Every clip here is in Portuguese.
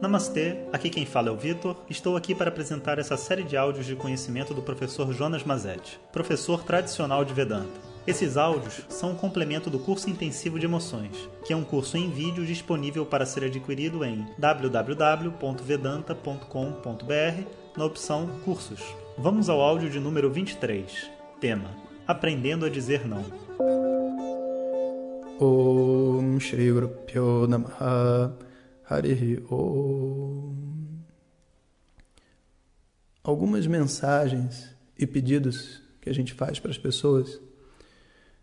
Namastê, aqui quem fala é o Vitor. Estou aqui para apresentar essa série de áudios de conhecimento do professor Jonas Mazetti, professor tradicional de Vedanta. Esses áudios são um complemento do curso intensivo de emoções, que é um curso em vídeo disponível para ser adquirido em www.vedanta.com.br na opção Cursos. Vamos ao áudio de número 23. Tema: Aprendendo a dizer não. Om Shri Guru Pyo Namaha Harihi Om. Algumas mensagens e pedidos que a gente faz para as pessoas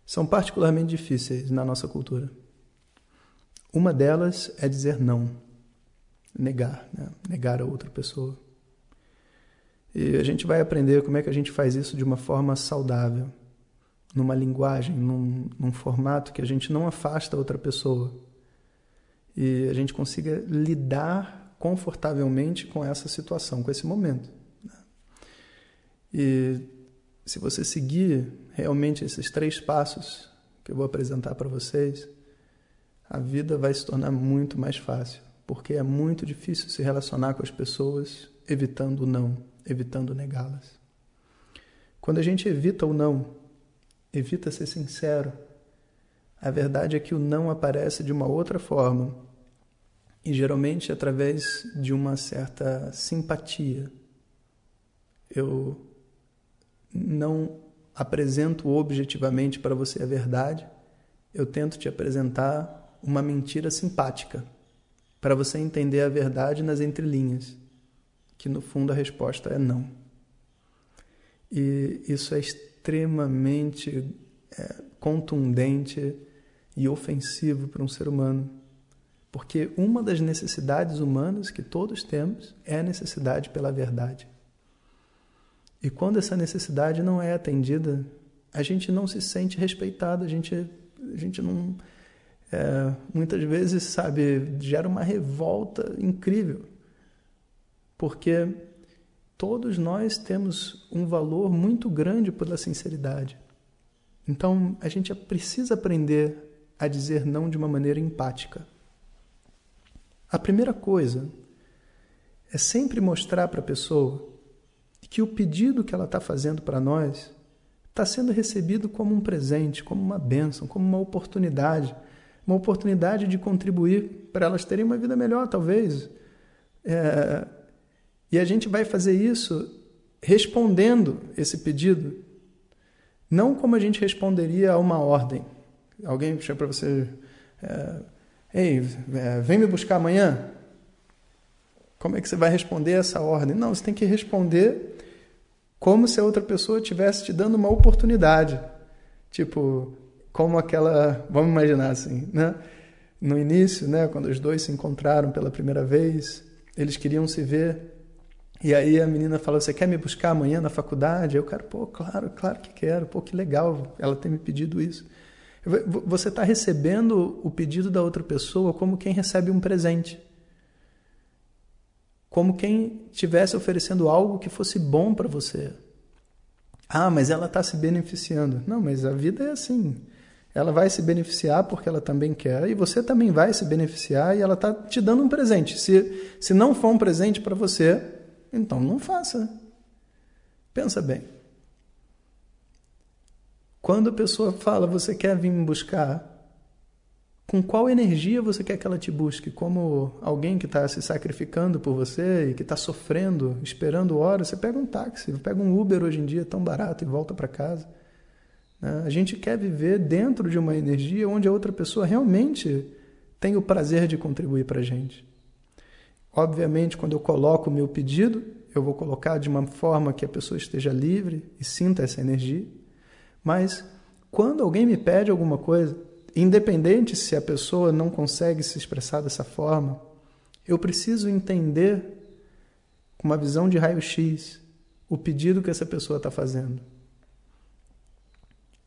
são particularmente difíceis na nossa cultura. Uma delas é dizer não, negar, né? negar a outra pessoa. E a gente vai aprender como é que a gente faz isso de uma forma saudável, numa linguagem, num, num formato que a gente não afasta a outra pessoa e a gente consiga lidar confortavelmente com essa situação, com esse momento. Né? E se você seguir realmente esses três passos que eu vou apresentar para vocês, a vida vai se tornar muito mais fácil, porque é muito difícil se relacionar com as pessoas evitando o não, evitando negá-las. Quando a gente evita o não, evita ser sincero, a verdade é que o não aparece de uma outra forma e geralmente através de uma certa simpatia. Eu não apresento objetivamente para você a verdade, eu tento te apresentar uma mentira simpática, para você entender a verdade nas entrelinhas, que no fundo a resposta é não. E isso é extremamente é, contundente e ofensivo para um ser humano, porque uma das necessidades humanas que todos temos é a necessidade pela verdade. E quando essa necessidade não é atendida, a gente não se sente respeitado, a gente, a gente não. É, muitas vezes, sabe, gera uma revolta incrível. Porque todos nós temos um valor muito grande pela sinceridade. Então, a gente precisa aprender a dizer não de uma maneira empática. A primeira coisa é sempre mostrar para a pessoa que o pedido que ela está fazendo para nós está sendo recebido como um presente, como uma bênção, como uma oportunidade, uma oportunidade de contribuir para elas terem uma vida melhor, talvez. É, e a gente vai fazer isso respondendo esse pedido, não como a gente responderia a uma ordem. Alguém chega para você, é, ei, é, vem me buscar amanhã. Como é que você vai responder essa ordem? Não, você tem que responder como se a outra pessoa estivesse te dando uma oportunidade. Tipo, como aquela. Vamos imaginar assim, né? No início, né, quando os dois se encontraram pela primeira vez, eles queriam se ver. E aí a menina falou: Você quer me buscar amanhã na faculdade? Eu quero, pô, claro, claro que quero. Pô, que legal ela ter me pedido isso. Você está recebendo o pedido da outra pessoa como quem recebe um presente como quem estivesse oferecendo algo que fosse bom para você. Ah, mas ela está se beneficiando. Não, mas a vida é assim. Ela vai se beneficiar porque ela também quer, e você também vai se beneficiar, e ela está te dando um presente. Se, se não for um presente para você, então não faça. Pensa bem. Quando a pessoa fala, você quer vir me buscar, com qual energia você quer que ela te busque? Como alguém que está se sacrificando por você e que está sofrendo, esperando horas, você pega um táxi, pega um Uber hoje em dia tão barato e volta para casa. Né? A gente quer viver dentro de uma energia onde a outra pessoa realmente tem o prazer de contribuir para a gente. Obviamente, quando eu coloco o meu pedido, eu vou colocar de uma forma que a pessoa esteja livre e sinta essa energia. Mas quando alguém me pede alguma coisa, independente se a pessoa não consegue se expressar dessa forma, eu preciso entender, com uma visão de raio-x, o pedido que essa pessoa está fazendo.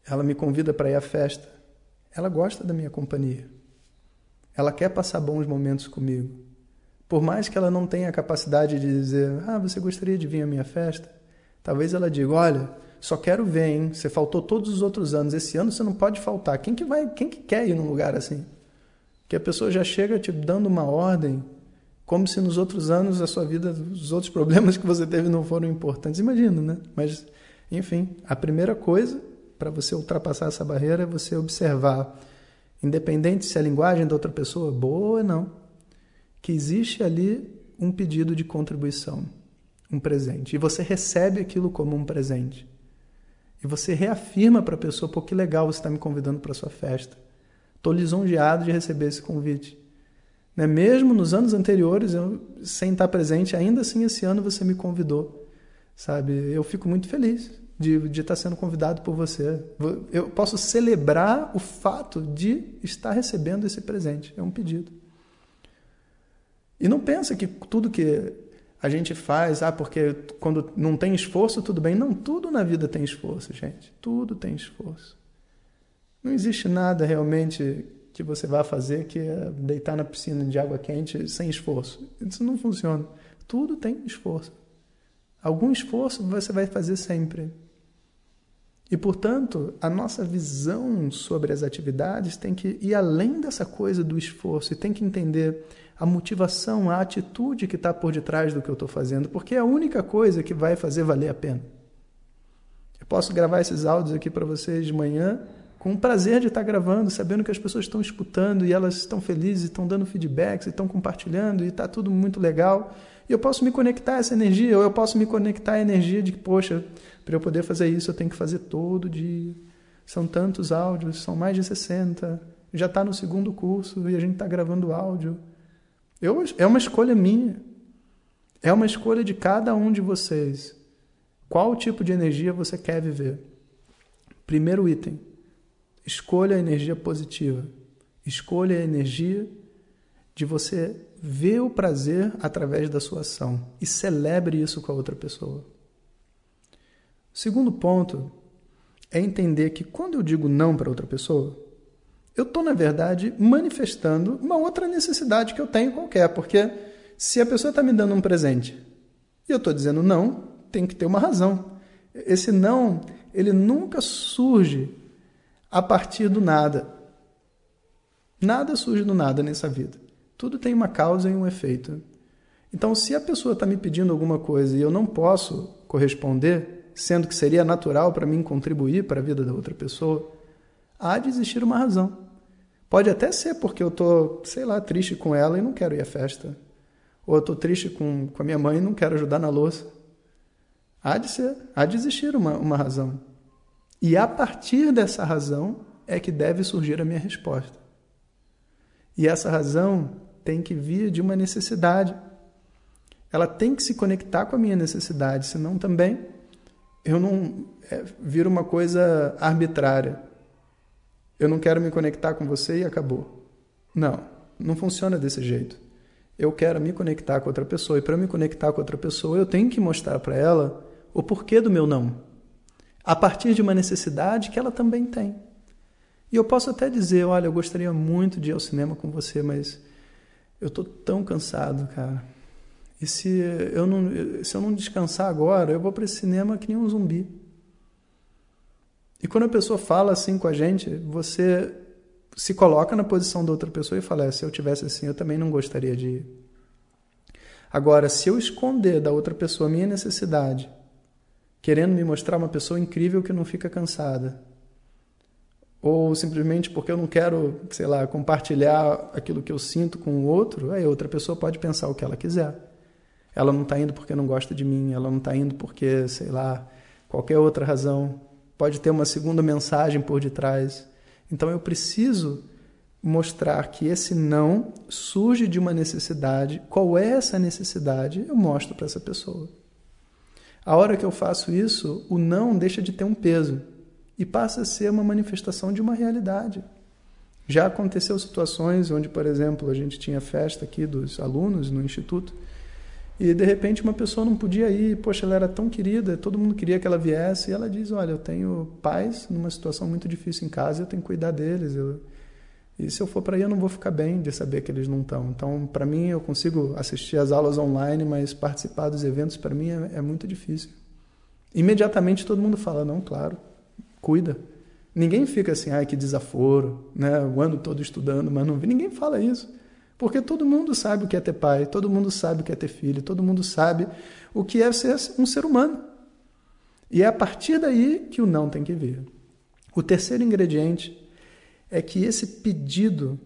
Ela me convida para ir à festa. Ela gosta da minha companhia. Ela quer passar bons momentos comigo. Por mais que ela não tenha a capacidade de dizer, ah, você gostaria de vir à minha festa? Talvez ela diga, olha, só quero ver, hein? Você faltou todos os outros anos. Esse ano você não pode faltar. Quem que vai, quem que quer ir num lugar assim? Que a pessoa já chega te dando uma ordem como se nos outros anos a sua vida, os outros problemas que você teve não foram importantes. Imagina, né? Mas, enfim, a primeira coisa para você ultrapassar essa barreira é você observar, independente se a linguagem da outra pessoa é boa ou não, que existe ali um pedido de contribuição, um presente. E você recebe aquilo como um presente. E você reafirma para a pessoa, pô, que legal você está me convidando para sua festa. Estou lisonjeado de receber esse convite. Né? Mesmo nos anos anteriores, eu, sem estar presente, ainda assim esse ano você me convidou. Sabe? Eu fico muito feliz de, de estar sendo convidado por você. Eu posso celebrar o fato de estar recebendo esse presente. É um pedido. E não pensa que tudo que a gente faz, ah, porque quando não tem esforço, tudo bem. Não, tudo na vida tem esforço, gente. Tudo tem esforço. Não existe nada realmente que você vá fazer que é deitar na piscina de água quente sem esforço. Isso não funciona. Tudo tem esforço. Algum esforço você vai fazer sempre. E, portanto, a nossa visão sobre as atividades tem que ir além dessa coisa do esforço e tem que entender a motivação, a atitude que está por detrás do que eu estou fazendo, porque é a única coisa que vai fazer valer a pena. Eu posso gravar esses áudios aqui para vocês de manhã com o prazer de estar gravando, sabendo que as pessoas estão escutando e elas estão felizes, estão dando feedbacks, estão compartilhando e está tudo muito legal. E eu posso me conectar a essa energia, ou eu posso me conectar à energia de que, poxa, para eu poder fazer isso eu tenho que fazer todo dia. São tantos áudios, são mais de 60. Já está no segundo curso e a gente está gravando áudio. Eu, é uma escolha minha. É uma escolha de cada um de vocês. Qual tipo de energia você quer viver? Primeiro item: escolha a energia positiva. Escolha a energia de você ver o prazer através da sua ação e celebre isso com a outra pessoa. O segundo ponto é entender que quando eu digo não para outra pessoa, eu estou, na verdade, manifestando uma outra necessidade que eu tenho qualquer, porque se a pessoa está me dando um presente e eu estou dizendo não, tem que ter uma razão. Esse não, ele nunca surge a partir do nada. Nada surge do nada nessa vida. Tudo tem uma causa e um efeito. Então, se a pessoa está me pedindo alguma coisa e eu não posso corresponder, sendo que seria natural para mim contribuir para a vida da outra pessoa, há de existir uma razão. Pode até ser porque eu tô, sei lá, triste com ela e não quero ir à festa. Ou eu tô triste com, com a minha mãe e não quero ajudar na louça. Há de ser, há de existir uma, uma razão. E a partir dessa razão é que deve surgir a minha resposta. E essa razão tem que vir de uma necessidade. Ela tem que se conectar com a minha necessidade, senão também eu não é, vira uma coisa arbitrária. Eu não quero me conectar com você e acabou. Não, não funciona desse jeito. Eu quero me conectar com outra pessoa e para me conectar com outra pessoa eu tenho que mostrar para ela o porquê do meu não, a partir de uma necessidade que ela também tem. E eu posso até dizer, olha, eu gostaria muito de ir ao cinema com você, mas eu estou tão cansado, cara. E se eu não, se eu não descansar agora, eu vou para esse cinema que nem um zumbi. E quando a pessoa fala assim com a gente, você se coloca na posição da outra pessoa e fala: é, se eu tivesse assim, eu também não gostaria de ir. Agora, se eu esconder da outra pessoa a minha necessidade, querendo me mostrar uma pessoa incrível que não fica cansada, ou simplesmente porque eu não quero, sei lá, compartilhar aquilo que eu sinto com o outro, aí outra pessoa pode pensar o que ela quiser. Ela não está indo porque não gosta de mim, ela não está indo porque, sei lá, qualquer outra razão pode ter uma segunda mensagem por detrás. Então eu preciso mostrar que esse não surge de uma necessidade. Qual é essa necessidade? Eu mostro para essa pessoa. A hora que eu faço isso, o não deixa de ter um peso e passa a ser uma manifestação de uma realidade. Já aconteceu situações onde, por exemplo, a gente tinha festa aqui dos alunos no instituto e de repente uma pessoa não podia ir, poxa, ela era tão querida, todo mundo queria que ela viesse, e ela diz: Olha, eu tenho pais numa situação muito difícil em casa, eu tenho que cuidar deles. Eu... E se eu for para aí, eu não vou ficar bem de saber que eles não estão. Então, para mim, eu consigo assistir as aulas online, mas participar dos eventos, para mim, é, é muito difícil. Imediatamente todo mundo fala: Não, claro, cuida. Ninguém fica assim, ai, que desaforo, né? o ano todo estudando, mas não Ninguém fala isso. Porque todo mundo sabe o que é ter pai, todo mundo sabe o que é ter filho, todo mundo sabe o que é ser um ser humano. E é a partir daí que o não tem que vir. O terceiro ingrediente é que esse pedido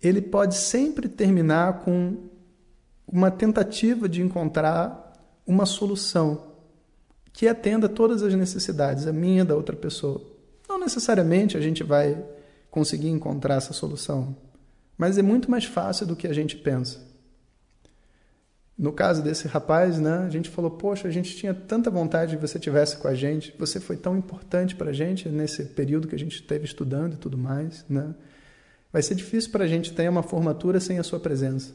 ele pode sempre terminar com uma tentativa de encontrar uma solução que atenda todas as necessidades, a minha da outra pessoa. Não necessariamente a gente vai conseguir encontrar essa solução, mas é muito mais fácil do que a gente pensa. No caso desse rapaz, né, a gente falou: Poxa, a gente tinha tanta vontade que você tivesse com a gente, você foi tão importante para a gente nesse período que a gente esteve estudando e tudo mais. Né? Vai ser difícil para a gente ter uma formatura sem a sua presença.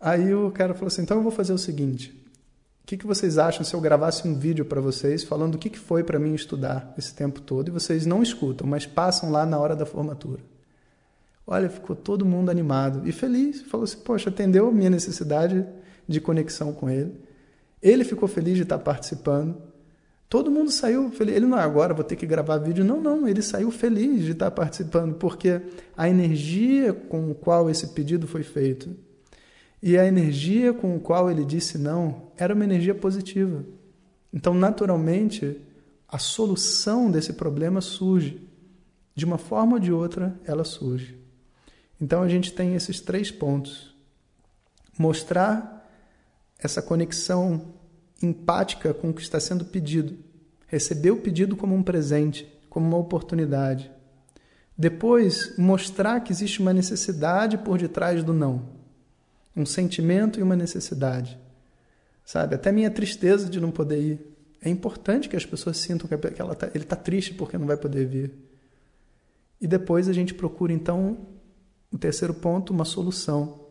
Aí o cara falou assim: Então eu vou fazer o seguinte. O que, que vocês acham se eu gravasse um vídeo para vocês falando o que, que foi para mim estudar esse tempo todo e vocês não escutam, mas passam lá na hora da formatura? Olha, ficou todo mundo animado e feliz. Falou assim: Poxa, atendeu a minha necessidade de conexão com ele. Ele ficou feliz de estar participando. Todo mundo saiu feliz. Ele não agora, vou ter que gravar vídeo. Não, não. Ele saiu feliz de estar participando, porque a energia com a qual esse pedido foi feito e a energia com a qual ele disse não era uma energia positiva. Então, naturalmente, a solução desse problema surge. De uma forma ou de outra, ela surge. Então a gente tem esses três pontos: mostrar essa conexão empática com o que está sendo pedido, receber o pedido como um presente, como uma oportunidade. Depois, mostrar que existe uma necessidade por detrás do não, um sentimento e uma necessidade. Sabe, até minha tristeza de não poder ir. É importante que as pessoas sintam que ela tá, ele está triste porque não vai poder vir. E depois a gente procura, então, o terceiro ponto, uma solução,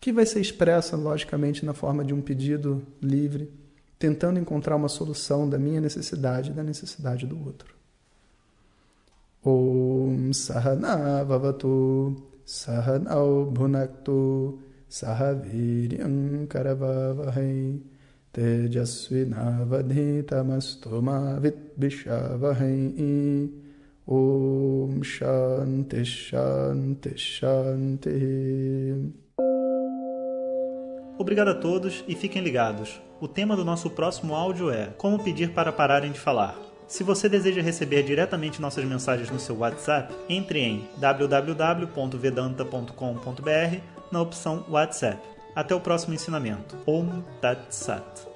que vai ser expressa, logicamente, na forma de um pedido livre, tentando encontrar uma solução da minha necessidade e da necessidade do outro. Om Sahana Vavatu Bhunaktu Sahaviryam Karavavahai Om Shanti Shanti Shanti. Obrigado a todos e fiquem ligados. O tema do nosso próximo áudio é Como pedir para pararem de falar. Se você deseja receber diretamente nossas mensagens no seu WhatsApp, entre em www.vedanta.com.br na opção WhatsApp. Até o próximo ensinamento. Om Tat Sat.